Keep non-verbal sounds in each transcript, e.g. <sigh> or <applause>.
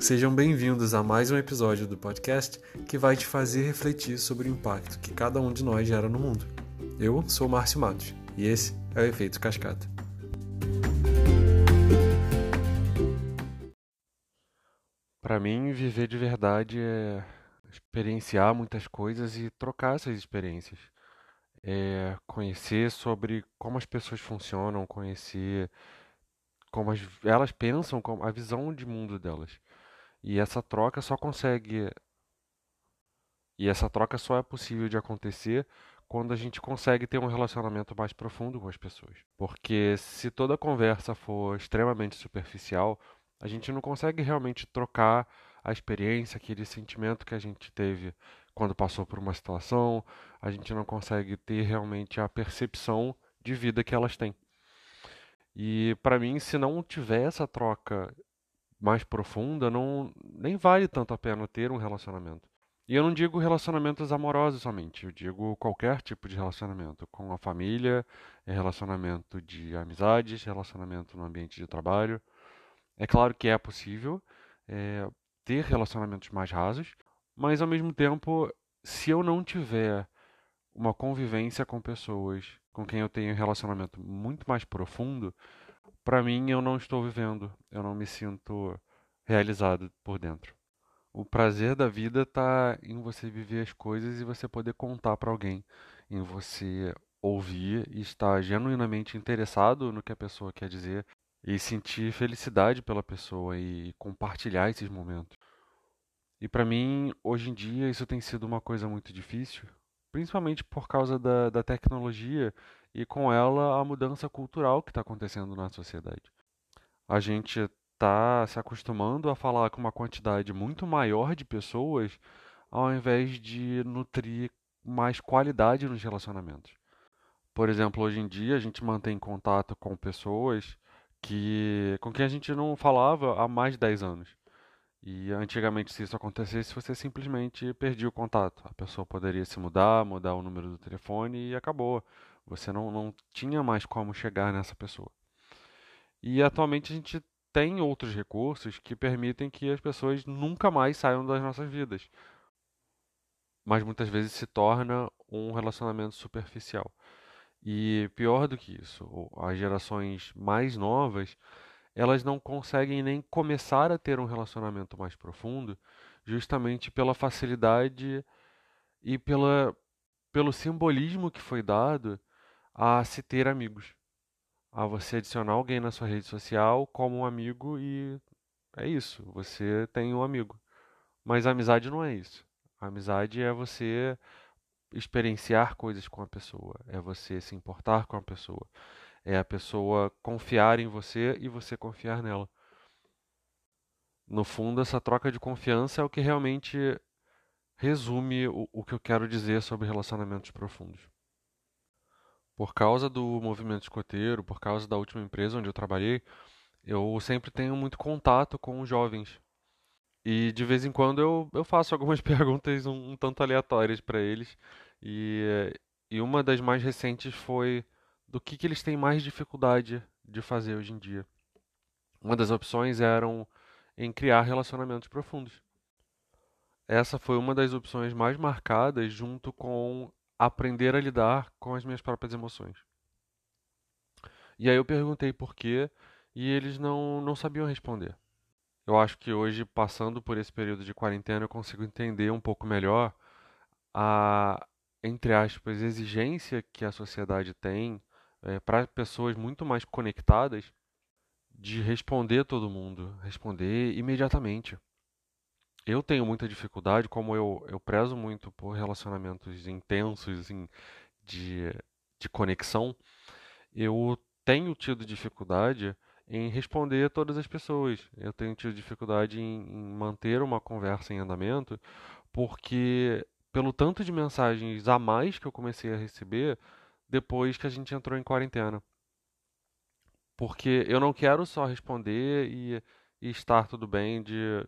Sejam bem-vindos a mais um episódio do podcast que vai te fazer refletir sobre o impacto que cada um de nós gera no mundo. Eu sou Márcio Matos e esse é o Efeito Cascata. Para mim, viver de verdade é experienciar muitas coisas e trocar essas experiências. É conhecer sobre como as pessoas funcionam, conhecer como as, elas pensam, como a visão de mundo delas. E essa troca só consegue. E essa troca só é possível de acontecer quando a gente consegue ter um relacionamento mais profundo com as pessoas. Porque se toda conversa for extremamente superficial, a gente não consegue realmente trocar a experiência, aquele sentimento que a gente teve quando passou por uma situação, a gente não consegue ter realmente a percepção de vida que elas têm. E para mim, se não tiver essa troca mais profunda, não nem vale tanto a pena ter um relacionamento. E eu não digo relacionamentos amorosos somente, eu digo qualquer tipo de relacionamento, com a família, relacionamento de amizades, relacionamento no ambiente de trabalho. É claro que é possível é, ter relacionamentos mais rasos, mas ao mesmo tempo, se eu não tiver uma convivência com pessoas com quem eu tenho um relacionamento muito mais profundo, para mim eu não estou vivendo, eu não me sinto realizado por dentro. O prazer da vida está em você viver as coisas e você poder contar para alguém, em você ouvir e estar genuinamente interessado no que a pessoa quer dizer e sentir felicidade pela pessoa e compartilhar esses momentos. E para mim, hoje em dia, isso tem sido uma coisa muito difícil, principalmente por causa da, da tecnologia e com ela a mudança cultural que está acontecendo na sociedade. A gente está se acostumando a falar com uma quantidade muito maior de pessoas ao invés de nutrir mais qualidade nos relacionamentos. Por exemplo, hoje em dia a gente mantém contato com pessoas que com quem a gente não falava há mais de 10 anos. E antigamente, se isso acontecesse, você simplesmente perdia o contato. A pessoa poderia se mudar, mudar o número do telefone e acabou. Você não, não tinha mais como chegar nessa pessoa. E atualmente a gente tem outros recursos que permitem que as pessoas nunca mais saiam das nossas vidas. Mas muitas vezes se torna um relacionamento superficial. E pior do que isso, as gerações mais novas elas não conseguem nem começar a ter um relacionamento mais profundo, justamente pela facilidade e pela, pelo simbolismo que foi dado a se ter amigos. A você adicionar alguém na sua rede social como um amigo e é isso, você tem um amigo. Mas a amizade não é isso. A amizade é você experienciar coisas com a pessoa, é você se importar com a pessoa, é a pessoa confiar em você e você confiar nela. No fundo, essa troca de confiança é o que realmente resume o, o que eu quero dizer sobre relacionamentos profundos. Por causa do movimento escoteiro, por causa da última empresa onde eu trabalhei, eu sempre tenho muito contato com os jovens. E de vez em quando eu, eu faço algumas <laughs> perguntas um, um tanto aleatórias para eles. E, e uma das mais recentes foi do que, que eles têm mais dificuldade de fazer hoje em dia. Uma das opções eram em criar relacionamentos profundos. Essa foi uma das opções mais marcadas, junto com aprender a lidar com as minhas próprias emoções. E aí eu perguntei por quê e eles não, não sabiam responder. Eu acho que hoje, passando por esse período de quarentena, eu consigo entender um pouco melhor a, entre aspas, exigência que a sociedade tem é, para pessoas muito mais conectadas de responder todo mundo, responder imediatamente. Eu tenho muita dificuldade, como eu, eu prezo muito por relacionamentos intensos assim, de, de conexão, eu tenho tido dificuldade em responder a todas as pessoas. Eu tenho tido dificuldade em, em manter uma conversa em andamento, porque pelo tanto de mensagens a mais que eu comecei a receber, depois que a gente entrou em quarentena. Porque eu não quero só responder e, e estar tudo bem, de,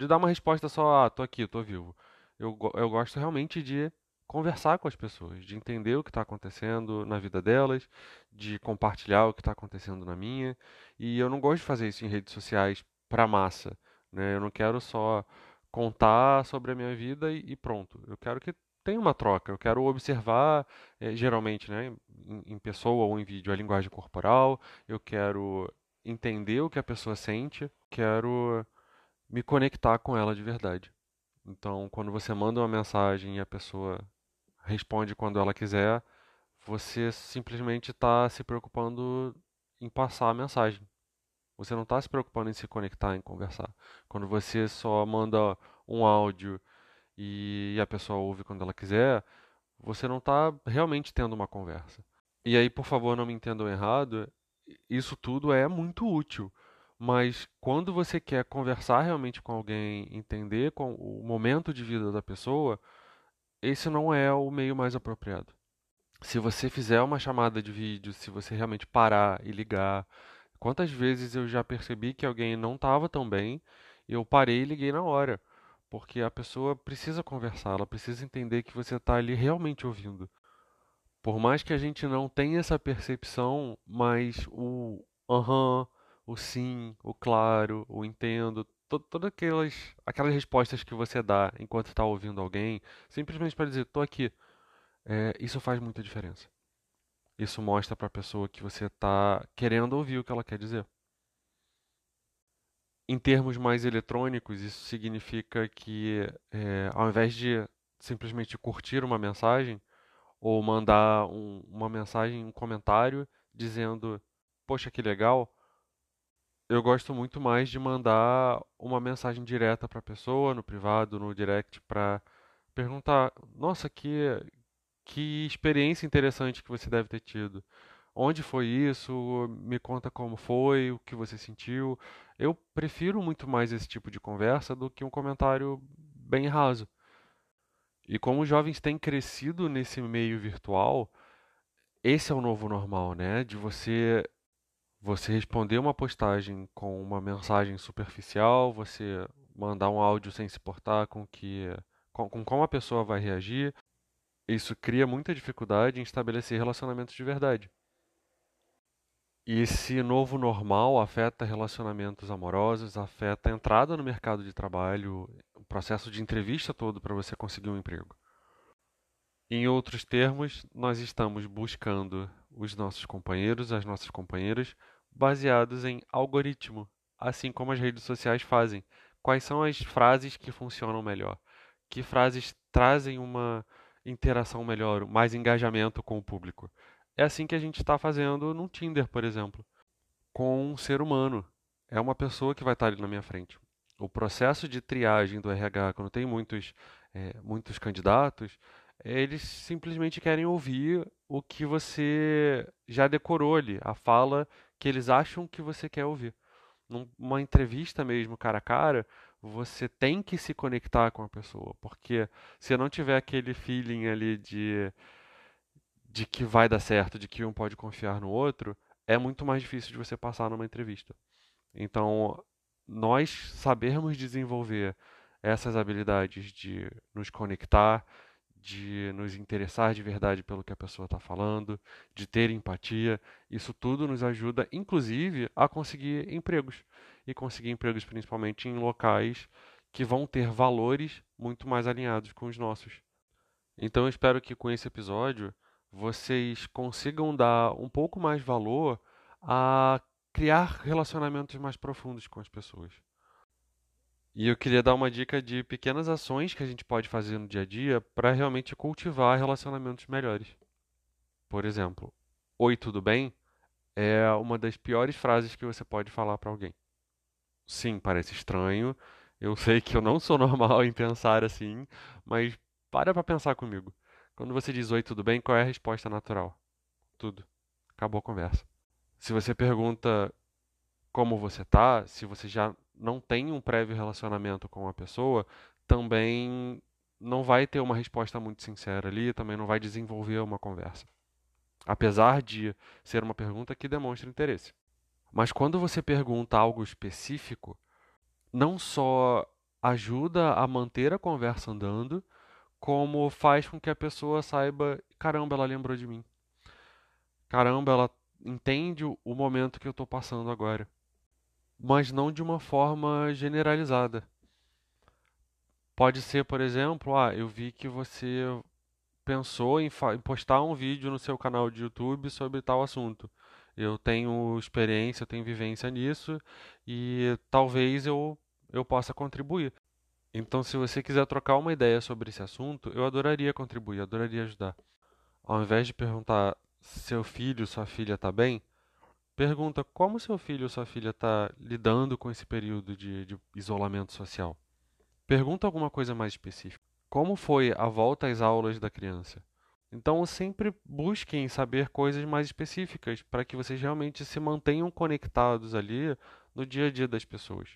de dar uma resposta só, ah, tô aqui, tô vivo. Eu, eu gosto realmente de conversar com as pessoas, de entender o que está acontecendo na vida delas, de compartilhar o que está acontecendo na minha. E eu não gosto de fazer isso em redes sociais para massa. né? Eu não quero só contar sobre a minha vida e, e pronto. Eu quero que tenha uma troca. Eu quero observar, eh, geralmente, né, em, em pessoa ou em vídeo, a linguagem corporal. Eu quero entender o que a pessoa sente. Quero me conectar com ela de verdade. Então, quando você manda uma mensagem e a pessoa responde quando ela quiser, você simplesmente está se preocupando em passar a mensagem. Você não está se preocupando em se conectar, em conversar. Quando você só manda um áudio e a pessoa ouve quando ela quiser, você não está realmente tendo uma conversa. E aí, por favor, não me entendam errado, isso tudo é muito útil. Mas quando você quer conversar realmente com alguém, entender com o momento de vida da pessoa, esse não é o meio mais apropriado. Se você fizer uma chamada de vídeo, se você realmente parar e ligar, Quantas vezes eu já percebi que alguém não estava tão bem eu parei e liguei na hora, porque a pessoa precisa conversar, ela precisa entender que você está ali realmente ouvindo. Por mais que a gente não tenha essa percepção, mas o aham, o sim, o claro, o entendo, to todas aquelas, aquelas respostas que você dá enquanto está ouvindo alguém, simplesmente para dizer, estou aqui, é, isso faz muita diferença. Isso mostra para a pessoa que você está querendo ouvir o que ela quer dizer. Em termos mais eletrônicos, isso significa que, é, ao invés de simplesmente curtir uma mensagem ou mandar um, uma mensagem, um comentário dizendo: Poxa, que legal, eu gosto muito mais de mandar uma mensagem direta para a pessoa, no privado, no direct, para perguntar: Nossa, que, que experiência interessante que você deve ter tido. Onde foi isso? Me conta como foi, o que você sentiu. Eu prefiro muito mais esse tipo de conversa do que um comentário bem raso. E como os jovens têm crescido nesse meio virtual, esse é o novo normal, né? De você você responder uma postagem com uma mensagem superficial, você mandar um áudio sem se importar com que com, com como a pessoa vai reagir, isso cria muita dificuldade em estabelecer relacionamentos de verdade. E esse novo normal afeta relacionamentos amorosos, afeta a entrada no mercado de trabalho, o processo de entrevista todo para você conseguir um emprego. Em outros termos, nós estamos buscando os nossos companheiros, as nossas companheiras, baseados em algoritmo, assim como as redes sociais fazem. Quais são as frases que funcionam melhor? Que frases trazem uma interação melhor, mais engajamento com o público. É assim que a gente está fazendo no Tinder, por exemplo, com um ser humano. É uma pessoa que vai estar ali na minha frente. O processo de triagem do RH, quando tem muitos, é, muitos candidatos, eles simplesmente querem ouvir o que você já decorou ali, a fala que eles acham que você quer ouvir. Numa entrevista mesmo, cara a cara, você tem que se conectar com a pessoa, porque se não tiver aquele feeling ali de de que vai dar certo, de que um pode confiar no outro, é muito mais difícil de você passar numa entrevista. Então, nós sabermos desenvolver essas habilidades de nos conectar, de nos interessar de verdade pelo que a pessoa está falando, de ter empatia, isso tudo nos ajuda, inclusive, a conseguir empregos e conseguir empregos principalmente em locais que vão ter valores muito mais alinhados com os nossos. Então eu espero que com esse episódio vocês consigam dar um pouco mais valor a criar relacionamentos mais profundos com as pessoas. E eu queria dar uma dica de pequenas ações que a gente pode fazer no dia a dia para realmente cultivar relacionamentos melhores. Por exemplo, Oi, tudo bem? É uma das piores frases que você pode falar para alguém. Sim, parece estranho. Eu sei que eu não sou <laughs> normal em pensar assim, mas para pra pensar comigo. Quando você diz oi, tudo bem, qual é a resposta natural? Tudo. Acabou a conversa. Se você pergunta como você tá, se você já não tem um prévio relacionamento com a pessoa, também não vai ter uma resposta muito sincera ali, também não vai desenvolver uma conversa. Apesar de ser uma pergunta que demonstra interesse. Mas quando você pergunta algo específico, não só ajuda a manter a conversa andando, como faz com que a pessoa saiba: caramba, ela lembrou de mim. Caramba, ela entende o momento que eu estou passando agora. Mas não de uma forma generalizada. Pode ser, por exemplo, ah, eu vi que você pensou em, em postar um vídeo no seu canal de YouTube sobre tal assunto. Eu tenho experiência, eu tenho vivência nisso e talvez eu, eu possa contribuir. Então, se você quiser trocar uma ideia sobre esse assunto, eu adoraria contribuir, adoraria ajudar. Ao invés de perguntar seu filho, sua filha está bem, pergunta como seu filho ou sua filha está lidando com esse período de, de isolamento social. Pergunta alguma coisa mais específica. Como foi a volta às aulas da criança? Então, sempre busquem saber coisas mais específicas para que vocês realmente se mantenham conectados ali no dia a dia das pessoas.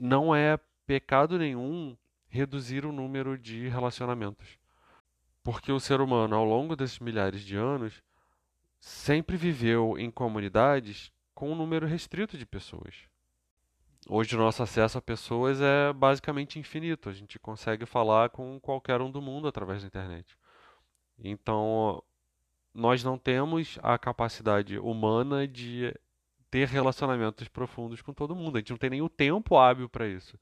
Não é pecado nenhum reduzir o número de relacionamentos. Porque o ser humano, ao longo desses milhares de anos, sempre viveu em comunidades com um número restrito de pessoas. Hoje o nosso acesso a pessoas é basicamente infinito. A gente consegue falar com qualquer um do mundo através da internet. Então, nós não temos a capacidade humana de ter relacionamentos profundos com todo mundo. A gente não tem nem o tempo hábil para isso.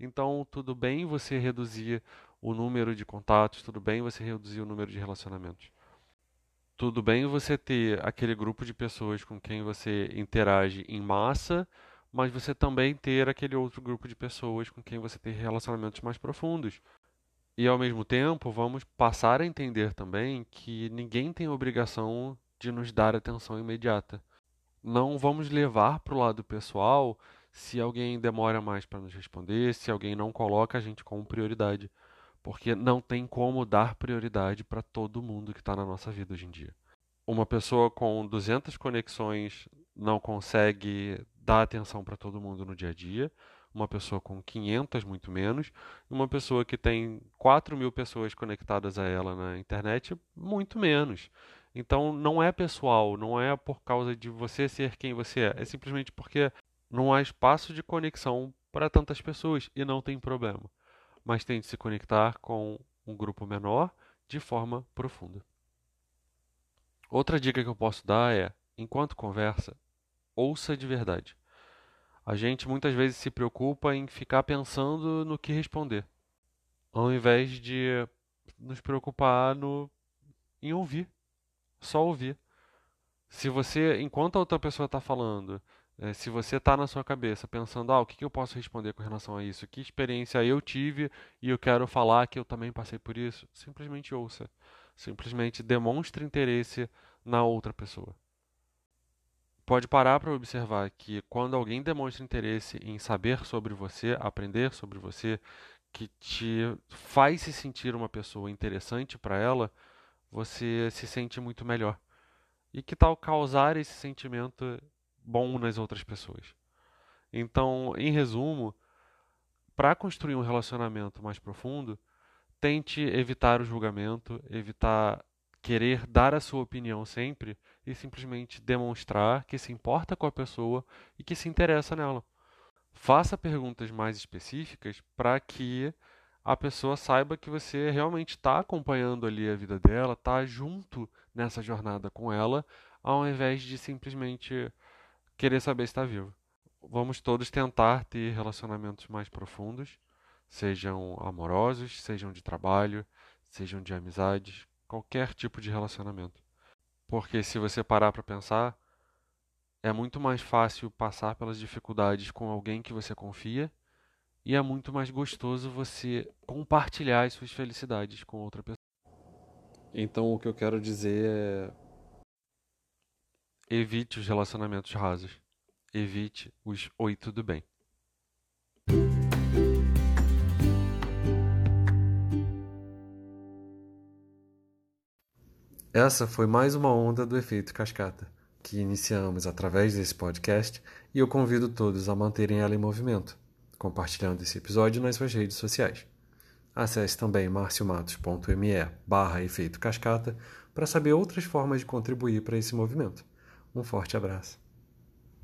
Então, tudo bem você reduzir o número de contatos, tudo bem você reduzir o número de relacionamentos. Tudo bem você ter aquele grupo de pessoas com quem você interage em massa, mas você também ter aquele outro grupo de pessoas com quem você tem relacionamentos mais profundos. E ao mesmo tempo, vamos passar a entender também que ninguém tem obrigação de nos dar atenção imediata. Não vamos levar para o lado pessoal se alguém demora mais para nos responder, se alguém não coloca a gente como prioridade. Porque não tem como dar prioridade para todo mundo que está na nossa vida hoje em dia. Uma pessoa com 200 conexões não consegue dar atenção para todo mundo no dia a dia uma pessoa com 500, muito menos, uma pessoa que tem 4 mil pessoas conectadas a ela na internet, muito menos. Então não é pessoal, não é por causa de você ser quem você é, é simplesmente porque não há espaço de conexão para tantas pessoas e não tem problema. Mas tem de se conectar com um grupo menor de forma profunda. Outra dica que eu posso dar é, enquanto conversa, ouça de verdade. A gente muitas vezes se preocupa em ficar pensando no que responder, ao invés de nos preocupar no em ouvir, só ouvir. Se você, enquanto a outra pessoa está falando, é, se você está na sua cabeça pensando, ah, o que, que eu posso responder com relação a isso? Que experiência eu tive e eu quero falar que eu também passei por isso? Simplesmente ouça. Simplesmente demonstre interesse na outra pessoa pode parar para observar que quando alguém demonstra interesse em saber sobre você, aprender sobre você, que te faz se sentir uma pessoa interessante para ela, você se sente muito melhor. E que tal causar esse sentimento bom nas outras pessoas? Então, em resumo, para construir um relacionamento mais profundo, tente evitar o julgamento, evitar querer dar a sua opinião sempre e simplesmente demonstrar que se importa com a pessoa e que se interessa nela. Faça perguntas mais específicas para que a pessoa saiba que você realmente está acompanhando ali a vida dela, está junto nessa jornada com ela, ao invés de simplesmente querer saber se está vivo. Vamos todos tentar ter relacionamentos mais profundos, sejam amorosos, sejam de trabalho, sejam de amizades, qualquer tipo de relacionamento. Porque se você parar para pensar, é muito mais fácil passar pelas dificuldades com alguém que você confia e é muito mais gostoso você compartilhar as suas felicidades com outra pessoa. Então o que eu quero dizer é evite os relacionamentos rasos. Evite os oi tudo bem. Essa foi mais uma onda do efeito cascata, que iniciamos através desse podcast e eu convido todos a manterem ela em movimento, compartilhando esse episódio nas suas redes sociais. Acesse também marciomatos.me barra efeito cascata para saber outras formas de contribuir para esse movimento. Um forte abraço.